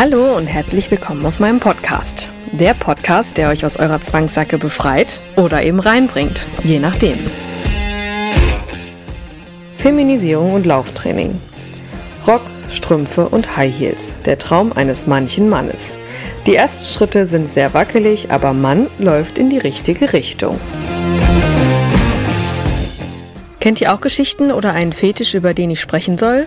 Hallo und herzlich willkommen auf meinem Podcast. Der Podcast, der euch aus eurer Zwangssacke befreit oder eben reinbringt, je nachdem. Feminisierung und Lauftraining. Rock, Strümpfe und High Heels. Der Traum eines manchen Mannes. Die ersten Schritte sind sehr wackelig, aber Mann läuft in die richtige Richtung. Kennt ihr auch Geschichten oder einen Fetisch, über den ich sprechen soll?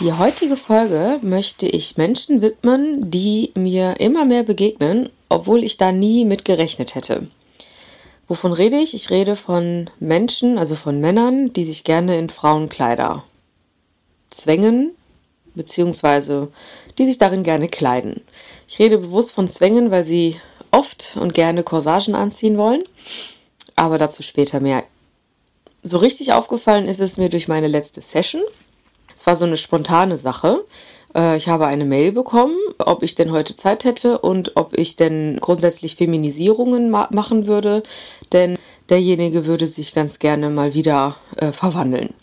Die heutige Folge möchte ich Menschen widmen, die mir immer mehr begegnen, obwohl ich da nie mit gerechnet hätte. Wovon rede ich? Ich rede von Menschen, also von Männern, die sich gerne in Frauenkleider zwängen, beziehungsweise die sich darin gerne kleiden. Ich rede bewusst von Zwängen, weil sie oft und gerne Corsagen anziehen wollen, aber dazu später mehr. So richtig aufgefallen ist es mir durch meine letzte Session. Es war so eine spontane Sache. Äh, ich habe eine Mail bekommen, ob ich denn heute Zeit hätte und ob ich denn grundsätzlich Feminisierungen ma machen würde, denn derjenige würde sich ganz gerne mal wieder äh, verwandeln.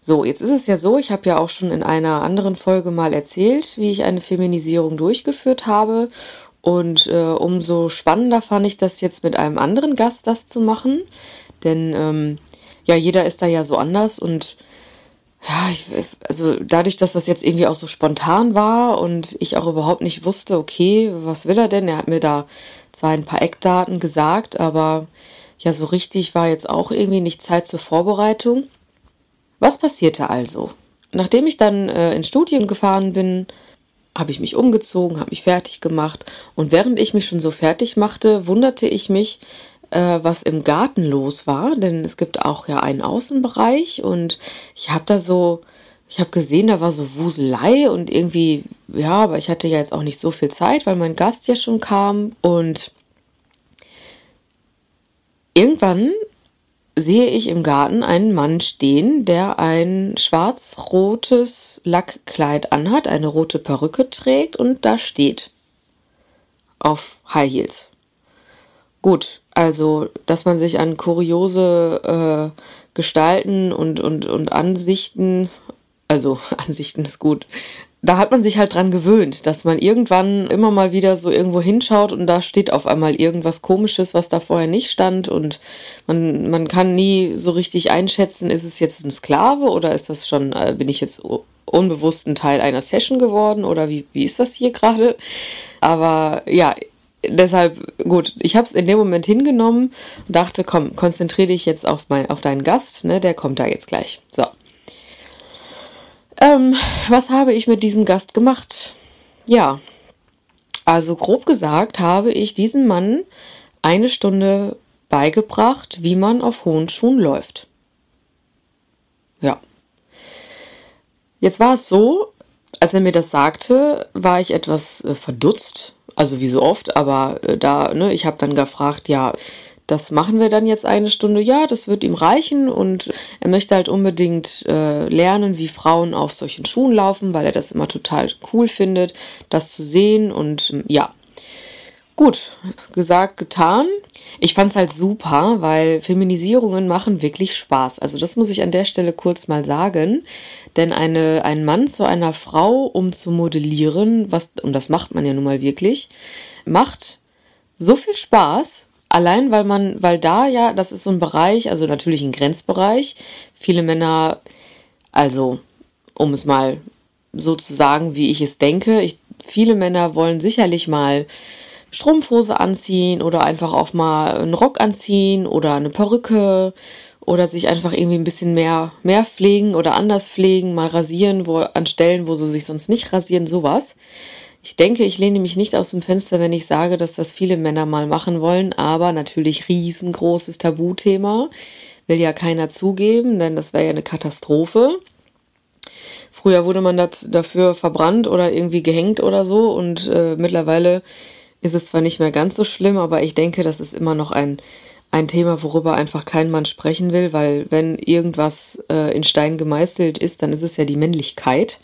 So, jetzt ist es ja so, ich habe ja auch schon in einer anderen Folge mal erzählt, wie ich eine Feminisierung durchgeführt habe. Und äh, umso spannender fand ich das jetzt mit einem anderen Gast das zu machen. Denn ähm, ja, jeder ist da ja so anders und ja, ich, also dadurch, dass das jetzt irgendwie auch so spontan war und ich auch überhaupt nicht wusste, okay, was will er denn? Er hat mir da zwar ein paar Eckdaten gesagt, aber ja, so richtig war jetzt auch irgendwie nicht Zeit zur Vorbereitung. Was passierte also? Nachdem ich dann äh, ins Studium gefahren bin, habe ich mich umgezogen, habe mich fertig gemacht und während ich mich schon so fertig machte, wunderte ich mich, äh, was im Garten los war, denn es gibt auch ja einen Außenbereich und ich habe da so, ich habe gesehen, da war so Wuselei und irgendwie, ja, aber ich hatte ja jetzt auch nicht so viel Zeit, weil mein Gast ja schon kam und irgendwann sehe ich im Garten einen Mann stehen, der ein schwarz-rotes Lackkleid anhat, eine rote Perücke trägt und da steht auf High Heels. Gut, also, dass man sich an kuriose äh, Gestalten und, und, und Ansichten, also Ansichten ist gut, da hat man sich halt dran gewöhnt, dass man irgendwann immer mal wieder so irgendwo hinschaut und da steht auf einmal irgendwas Komisches, was da vorher nicht stand und man, man kann nie so richtig einschätzen, ist es jetzt ein Sklave oder ist das schon, äh, bin ich jetzt unbewusst ein Teil einer Session geworden oder wie, wie ist das hier gerade? Aber ja, deshalb, gut, ich habe es in dem Moment hingenommen und dachte, komm, konzentriere dich jetzt auf, mein, auf deinen Gast, ne, der kommt da jetzt gleich. So. Ähm, was habe ich mit diesem Gast gemacht? Ja, also grob gesagt habe ich diesem Mann eine Stunde beigebracht, wie man auf hohen Schuhen läuft. Ja. Jetzt war es so, als er mir das sagte, war ich etwas äh, verdutzt, also wie so oft, aber äh, da, ne, ich habe dann gefragt, ja, das machen wir dann jetzt eine Stunde. Ja, das wird ihm reichen und er möchte halt unbedingt äh, lernen, wie Frauen auf solchen Schuhen laufen, weil er das immer total cool findet, das zu sehen und ähm, ja. Gut, gesagt, getan. Ich fand's halt super, weil Feminisierungen machen wirklich Spaß. Also das muss ich an der Stelle kurz mal sagen. Denn eine, ein Mann zu einer Frau, um zu modellieren, was, und das macht man ja nun mal wirklich, macht so viel Spaß, allein weil man, weil da ja, das ist so ein Bereich, also natürlich ein Grenzbereich. Viele Männer, also um es mal sozusagen, wie ich es denke. Ich, viele Männer wollen sicherlich mal Strumpfhose anziehen oder einfach auch mal einen Rock anziehen oder eine Perücke oder sich einfach irgendwie ein bisschen mehr, mehr pflegen oder anders pflegen, mal rasieren, wo, an Stellen, wo sie sich sonst nicht rasieren, sowas. Ich denke, ich lehne mich nicht aus dem Fenster, wenn ich sage, dass das viele Männer mal machen wollen, aber natürlich riesengroßes Tabuthema. Will ja keiner zugeben, denn das wäre ja eine Katastrophe. Früher wurde man dafür verbrannt oder irgendwie gehängt oder so und äh, mittlerweile ist es zwar nicht mehr ganz so schlimm, aber ich denke, das ist immer noch ein, ein Thema, worüber einfach kein Mann sprechen will, weil wenn irgendwas äh, in Stein gemeißelt ist, dann ist es ja die Männlichkeit.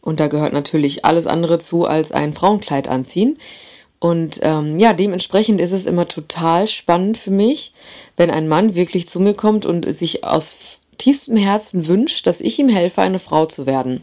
Und da gehört natürlich alles andere zu als ein Frauenkleid anziehen. Und ähm, ja, dementsprechend ist es immer total spannend für mich, wenn ein Mann wirklich zu mir kommt und sich aus tiefstem Herzen wünscht, dass ich ihm helfe, eine Frau zu werden.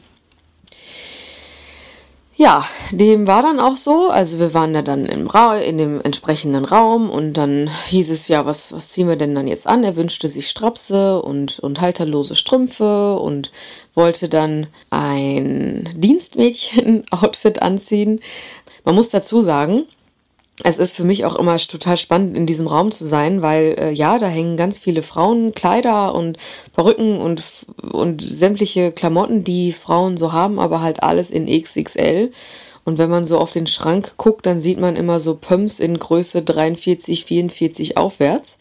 Ja, dem war dann auch so. Also wir waren ja dann im Ra in dem entsprechenden Raum und dann hieß es ja, was, was ziehen wir denn dann jetzt an? Er wünschte sich Strapse und, und halterlose Strümpfe und wollte dann ein Dienstmädchen-Outfit anziehen. Man muss dazu sagen, es ist für mich auch immer total spannend, in diesem Raum zu sein, weil äh, ja, da hängen ganz viele Frauen Kleider und Perücken und, und sämtliche Klamotten, die Frauen so haben, aber halt alles in XXL. Und wenn man so auf den Schrank guckt, dann sieht man immer so Pumps in Größe 43, 44 aufwärts.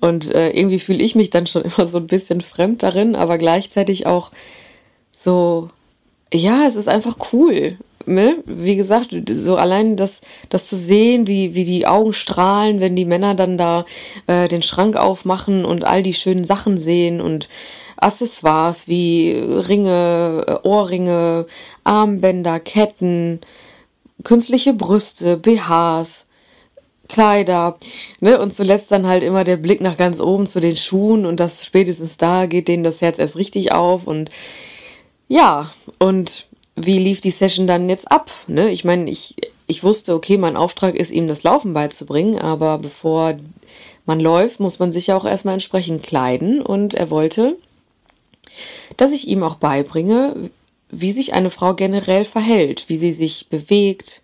Und äh, irgendwie fühle ich mich dann schon immer so ein bisschen fremd darin, aber gleichzeitig auch so, ja, es ist einfach cool ne, wie gesagt, so allein das, das zu sehen, wie, wie die Augen strahlen, wenn die Männer dann da äh, den Schrank aufmachen und all die schönen Sachen sehen und Accessoires wie Ringe, äh, Ohrringe, Armbänder, Ketten, künstliche Brüste, BHs, Kleider, ne? Und zuletzt dann halt immer der Blick nach ganz oben zu den Schuhen und das spätestens da geht denen das Herz erst richtig auf und ja, und wie lief die Session dann jetzt ab? Ne? Ich meine, ich, ich wusste, okay, mein Auftrag ist, ihm das Laufen beizubringen, aber bevor man läuft, muss man sich ja auch erstmal entsprechend kleiden und er wollte, dass ich ihm auch beibringe, wie sich eine Frau generell verhält, wie sie sich bewegt,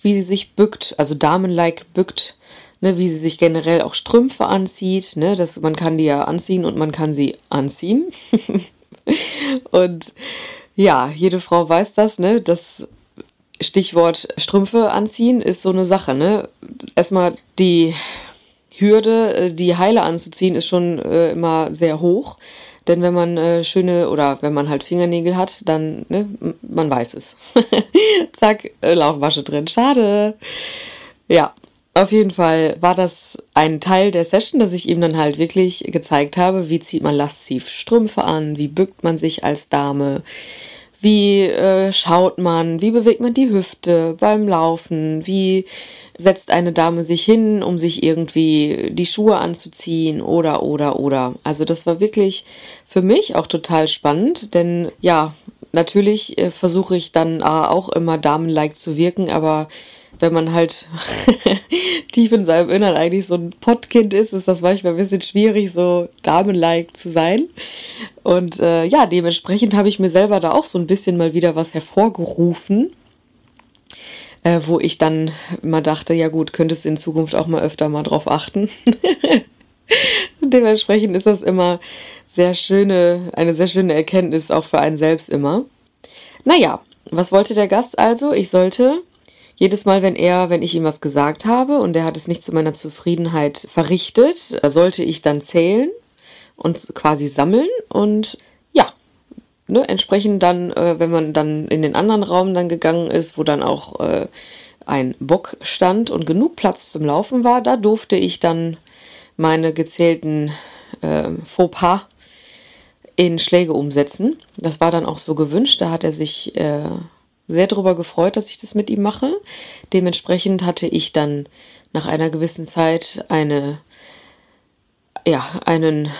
wie sie sich bückt, also damenlike bückt, ne, wie sie sich generell auch Strümpfe anzieht, ne, das, man kann die ja anziehen und man kann sie anziehen. und ja, jede Frau weiß das, ne? Das Stichwort Strümpfe anziehen ist so eine Sache, ne? Erstmal die Hürde, äh, die Heile anzuziehen, ist schon äh, immer sehr hoch. Denn wenn man äh, schöne oder wenn man halt Fingernägel hat, dann, ne, man weiß es. Zack, äh, Laufmasche drin. Schade. Ja, auf jeden Fall war das ein Teil der Session, dass ich ihm dann halt wirklich gezeigt habe, wie zieht man lasziv Strümpfe an, wie bückt man sich als Dame, wie äh, schaut man, wie bewegt man die Hüfte beim Laufen, wie setzt eine Dame sich hin, um sich irgendwie die Schuhe anzuziehen oder oder oder. Also das war wirklich für mich auch total spannend, denn ja, natürlich äh, versuche ich dann äh, auch immer damenlike zu wirken, aber wenn man halt tief in seinem Innern eigentlich so ein Pottkind ist, ist das manchmal ein bisschen schwierig, so damenlike zu sein. Und äh, ja, dementsprechend habe ich mir selber da auch so ein bisschen mal wieder was hervorgerufen, äh, wo ich dann mal dachte, ja gut, könntest du in Zukunft auch mal öfter mal drauf achten. dementsprechend ist das immer sehr schöne, eine sehr schöne Erkenntnis auch für einen selbst immer. Naja, was wollte der Gast also? Ich sollte jedes Mal, wenn er, wenn ich ihm was gesagt habe und er hat es nicht zu meiner Zufriedenheit verrichtet, sollte ich dann zählen und quasi sammeln und ja, ne, entsprechend dann, äh, wenn man dann in den anderen Raum dann gegangen ist, wo dann auch äh, ein Bock stand und genug Platz zum Laufen war, da durfte ich dann meine gezählten äh, Fauxpas in Schläge umsetzen. Das war dann auch so gewünscht. Da hat er sich äh, sehr darüber gefreut, dass ich das mit ihm mache. Dementsprechend hatte ich dann nach einer gewissen Zeit eine, ja, einen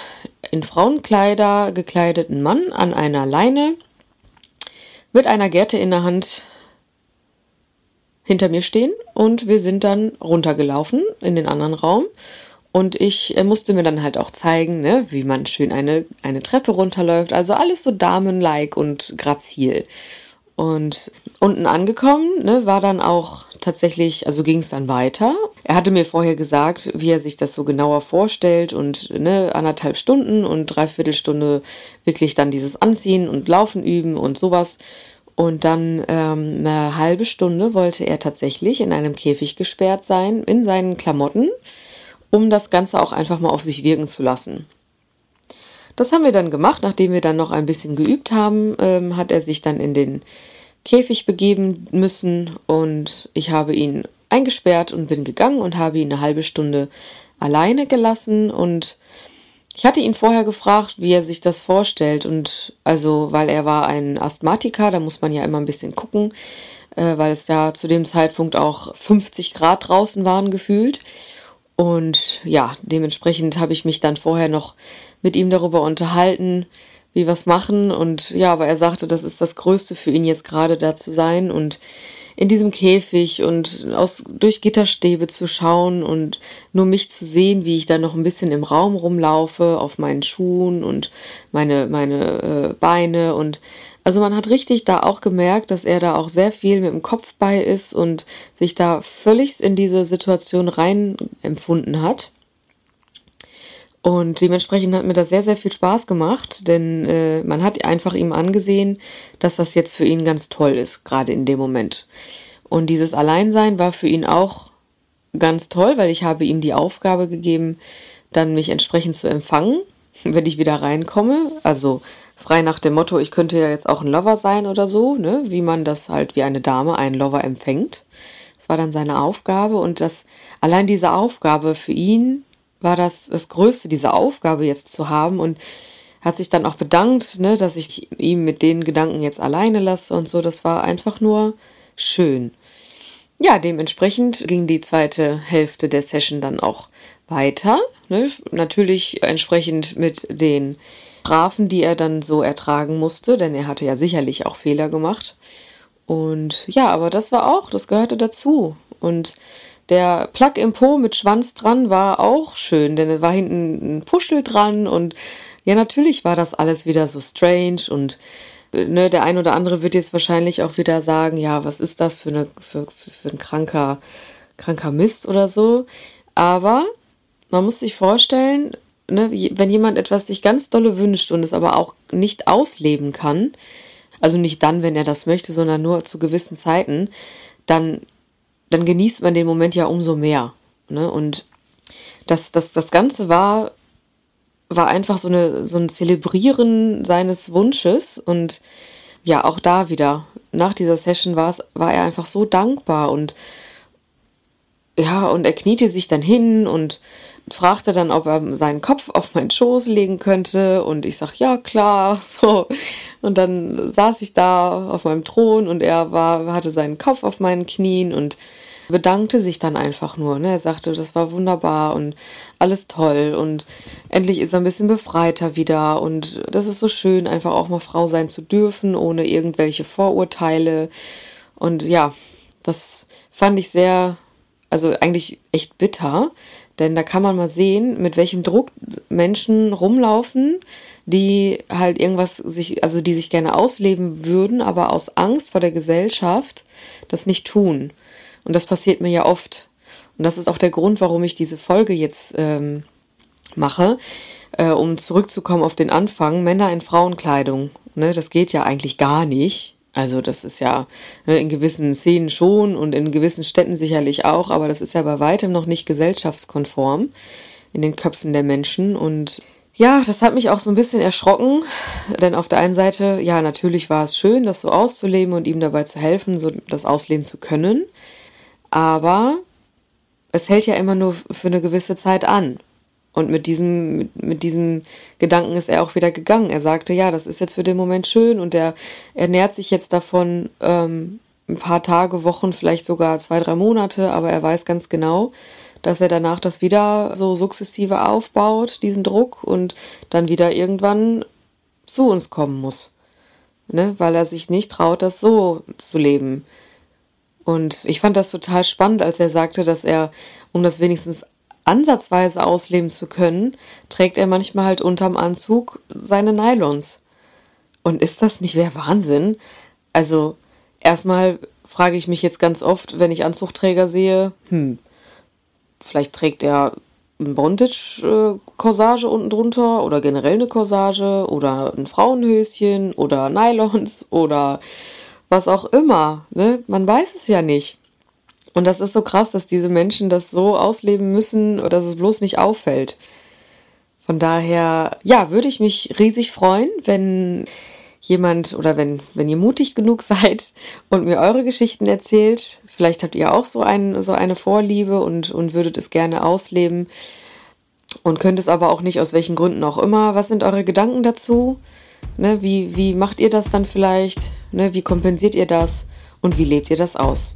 in Frauenkleider gekleideten Mann an einer Leine mit einer Gerte in der Hand hinter mir stehen und wir sind dann runtergelaufen in den anderen Raum und ich äh, musste mir dann halt auch zeigen, ne, wie man schön eine, eine Treppe runterläuft. Also alles so damenlike und grazil. Und unten angekommen, ne, war dann auch tatsächlich, also ging es dann weiter. Er hatte mir vorher gesagt, wie er sich das so genauer vorstellt und ne, anderthalb Stunden und dreiviertel Stunde wirklich dann dieses Anziehen und Laufen üben und sowas. Und dann ähm, eine halbe Stunde wollte er tatsächlich in einem Käfig gesperrt sein, in seinen Klamotten, um das Ganze auch einfach mal auf sich wirken zu lassen. Das haben wir dann gemacht, nachdem wir dann noch ein bisschen geübt haben, ähm, hat er sich dann in den Käfig begeben müssen und ich habe ihn eingesperrt und bin gegangen und habe ihn eine halbe Stunde alleine gelassen und ich hatte ihn vorher gefragt, wie er sich das vorstellt und also, weil er war ein Asthmatiker, da muss man ja immer ein bisschen gucken, äh, weil es ja zu dem Zeitpunkt auch 50 Grad draußen waren gefühlt. Und ja, dementsprechend habe ich mich dann vorher noch mit ihm darüber unterhalten, wie wir es machen. Und ja, aber er sagte, das ist das Größte für ihn jetzt gerade da zu sein und in diesem Käfig und aus, durch Gitterstäbe zu schauen und nur mich zu sehen, wie ich da noch ein bisschen im Raum rumlaufe, auf meinen Schuhen und meine, meine äh, Beine und also man hat richtig da auch gemerkt, dass er da auch sehr viel mit dem Kopf bei ist und sich da völlig in diese Situation rein empfunden hat. Und dementsprechend hat mir das sehr, sehr viel Spaß gemacht, denn äh, man hat einfach ihm angesehen, dass das jetzt für ihn ganz toll ist, gerade in dem Moment. Und dieses Alleinsein war für ihn auch ganz toll, weil ich habe ihm die Aufgabe gegeben, dann mich entsprechend zu empfangen, wenn ich wieder reinkomme. Also frei nach dem Motto, ich könnte ja jetzt auch ein Lover sein oder so, ne? wie man das halt wie eine Dame einen Lover empfängt. Das war dann seine Aufgabe und das allein diese Aufgabe für ihn war das das Größte, diese Aufgabe jetzt zu haben und hat sich dann auch bedankt, ne, dass ich ihm mit den Gedanken jetzt alleine lasse und so. Das war einfach nur schön. Ja, dementsprechend ging die zweite Hälfte der Session dann auch weiter. Ne? Natürlich entsprechend mit den Strafen, die er dann so ertragen musste, denn er hatte ja sicherlich auch Fehler gemacht. Und ja, aber das war auch, das gehörte dazu. Und der Plug im Po mit Schwanz dran war auch schön, denn es war hinten ein Puschel dran und ja, natürlich war das alles wieder so strange und ne, der ein oder andere wird jetzt wahrscheinlich auch wieder sagen, ja, was ist das für, eine, für, für ein kranker, kranker Mist oder so. Aber man muss sich vorstellen, ne, wenn jemand etwas sich ganz dolle wünscht und es aber auch nicht ausleben kann, also nicht dann, wenn er das möchte, sondern nur zu gewissen Zeiten, dann dann genießt man den Moment ja umso mehr. Ne? Und das, das, das Ganze war, war einfach so, eine, so ein Zelebrieren seines Wunsches. Und ja, auch da wieder, nach dieser Session war, es, war er einfach so dankbar und ja, und er kniete sich dann hin und fragte dann, ob er seinen Kopf auf meinen Schoß legen könnte und ich sag ja klar, so und dann saß ich da auf meinem Thron und er war hatte seinen Kopf auf meinen Knien und bedankte sich dann einfach nur. Ne? Er sagte, das war wunderbar und alles toll und endlich ist er ein bisschen befreiter wieder und das ist so schön, einfach auch mal Frau sein zu dürfen, ohne irgendwelche Vorurteile. Und ja, das fand ich sehr, also eigentlich echt bitter, denn da kann man mal sehen, mit welchem Druck Menschen rumlaufen, die halt irgendwas sich, also die sich gerne ausleben würden, aber aus Angst vor der Gesellschaft das nicht tun. Und das passiert mir ja oft. Und das ist auch der Grund, warum ich diese Folge jetzt ähm, mache, äh, um zurückzukommen auf den Anfang. Männer in Frauenkleidung. Ne, das geht ja eigentlich gar nicht. Also das ist ja ne, in gewissen Szenen schon und in gewissen Städten sicherlich auch, aber das ist ja bei weitem noch nicht gesellschaftskonform in den Köpfen der Menschen. Und ja, das hat mich auch so ein bisschen erschrocken, denn auf der einen Seite, ja, natürlich war es schön, das so auszuleben und ihm dabei zu helfen, so das ausleben zu können. Aber es hält ja immer nur für eine gewisse Zeit an. Und mit diesem, mit, mit, diesem Gedanken ist er auch wieder gegangen. Er sagte, ja, das ist jetzt für den Moment schön und er ernährt sich jetzt davon ähm, ein paar Tage, Wochen, vielleicht sogar zwei, drei Monate, aber er weiß ganz genau, dass er danach das wieder so sukzessive aufbaut, diesen Druck, und dann wieder irgendwann zu uns kommen muss. Ne? Weil er sich nicht traut, das so zu leben. Und ich fand das total spannend, als er sagte, dass er, um das wenigstens ansatzweise ausleben zu können, trägt er manchmal halt unterm Anzug seine Nylons. Und ist das nicht der Wahnsinn? Also, erstmal frage ich mich jetzt ganz oft, wenn ich Anzugträger sehe, hm, vielleicht trägt er ein Bondage-Corsage unten drunter oder generell eine Corsage oder ein Frauenhöschen oder Nylons oder was auch immer. Ne? Man weiß es ja nicht. Und das ist so krass, dass diese Menschen das so ausleben müssen, dass es bloß nicht auffällt. Von daher, ja, würde ich mich riesig freuen, wenn jemand oder wenn, wenn ihr mutig genug seid und mir eure Geschichten erzählt. Vielleicht habt ihr auch so, ein, so eine Vorliebe und, und würdet es gerne ausleben und könnt es aber auch nicht, aus welchen Gründen auch immer. Was sind eure Gedanken dazu? Ne, wie, wie macht ihr das dann vielleicht? Ne, wie kompensiert ihr das? Und wie lebt ihr das aus?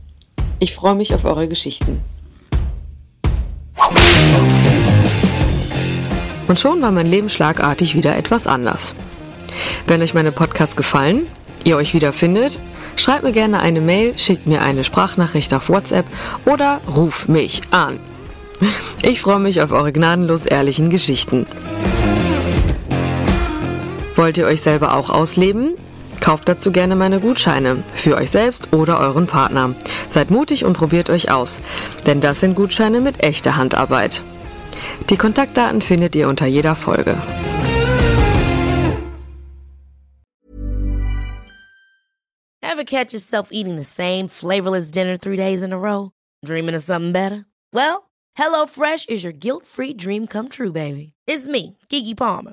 Ich freue mich auf eure Geschichten. Und schon war mein Leben schlagartig wieder etwas anders. Wenn euch meine Podcasts gefallen, ihr euch wiederfindet, schreibt mir gerne eine Mail, schickt mir eine Sprachnachricht auf WhatsApp oder ruf mich an. Ich freue mich auf eure gnadenlos ehrlichen Geschichten. Wollt ihr euch selber auch ausleben? Kauft dazu gerne meine Gutscheine für euch selbst oder euren Partner. Seid mutig und probiert euch aus, denn das sind Gutscheine mit echter Handarbeit. Die Kontaktdaten findet ihr unter jeder Folge. Ever catch yourself eating the same flavorless dinner three days in a row? Dreaming of something better? Well, HelloFresh is your guilt-free dream come true, baby. It's me, Kiki Palmer.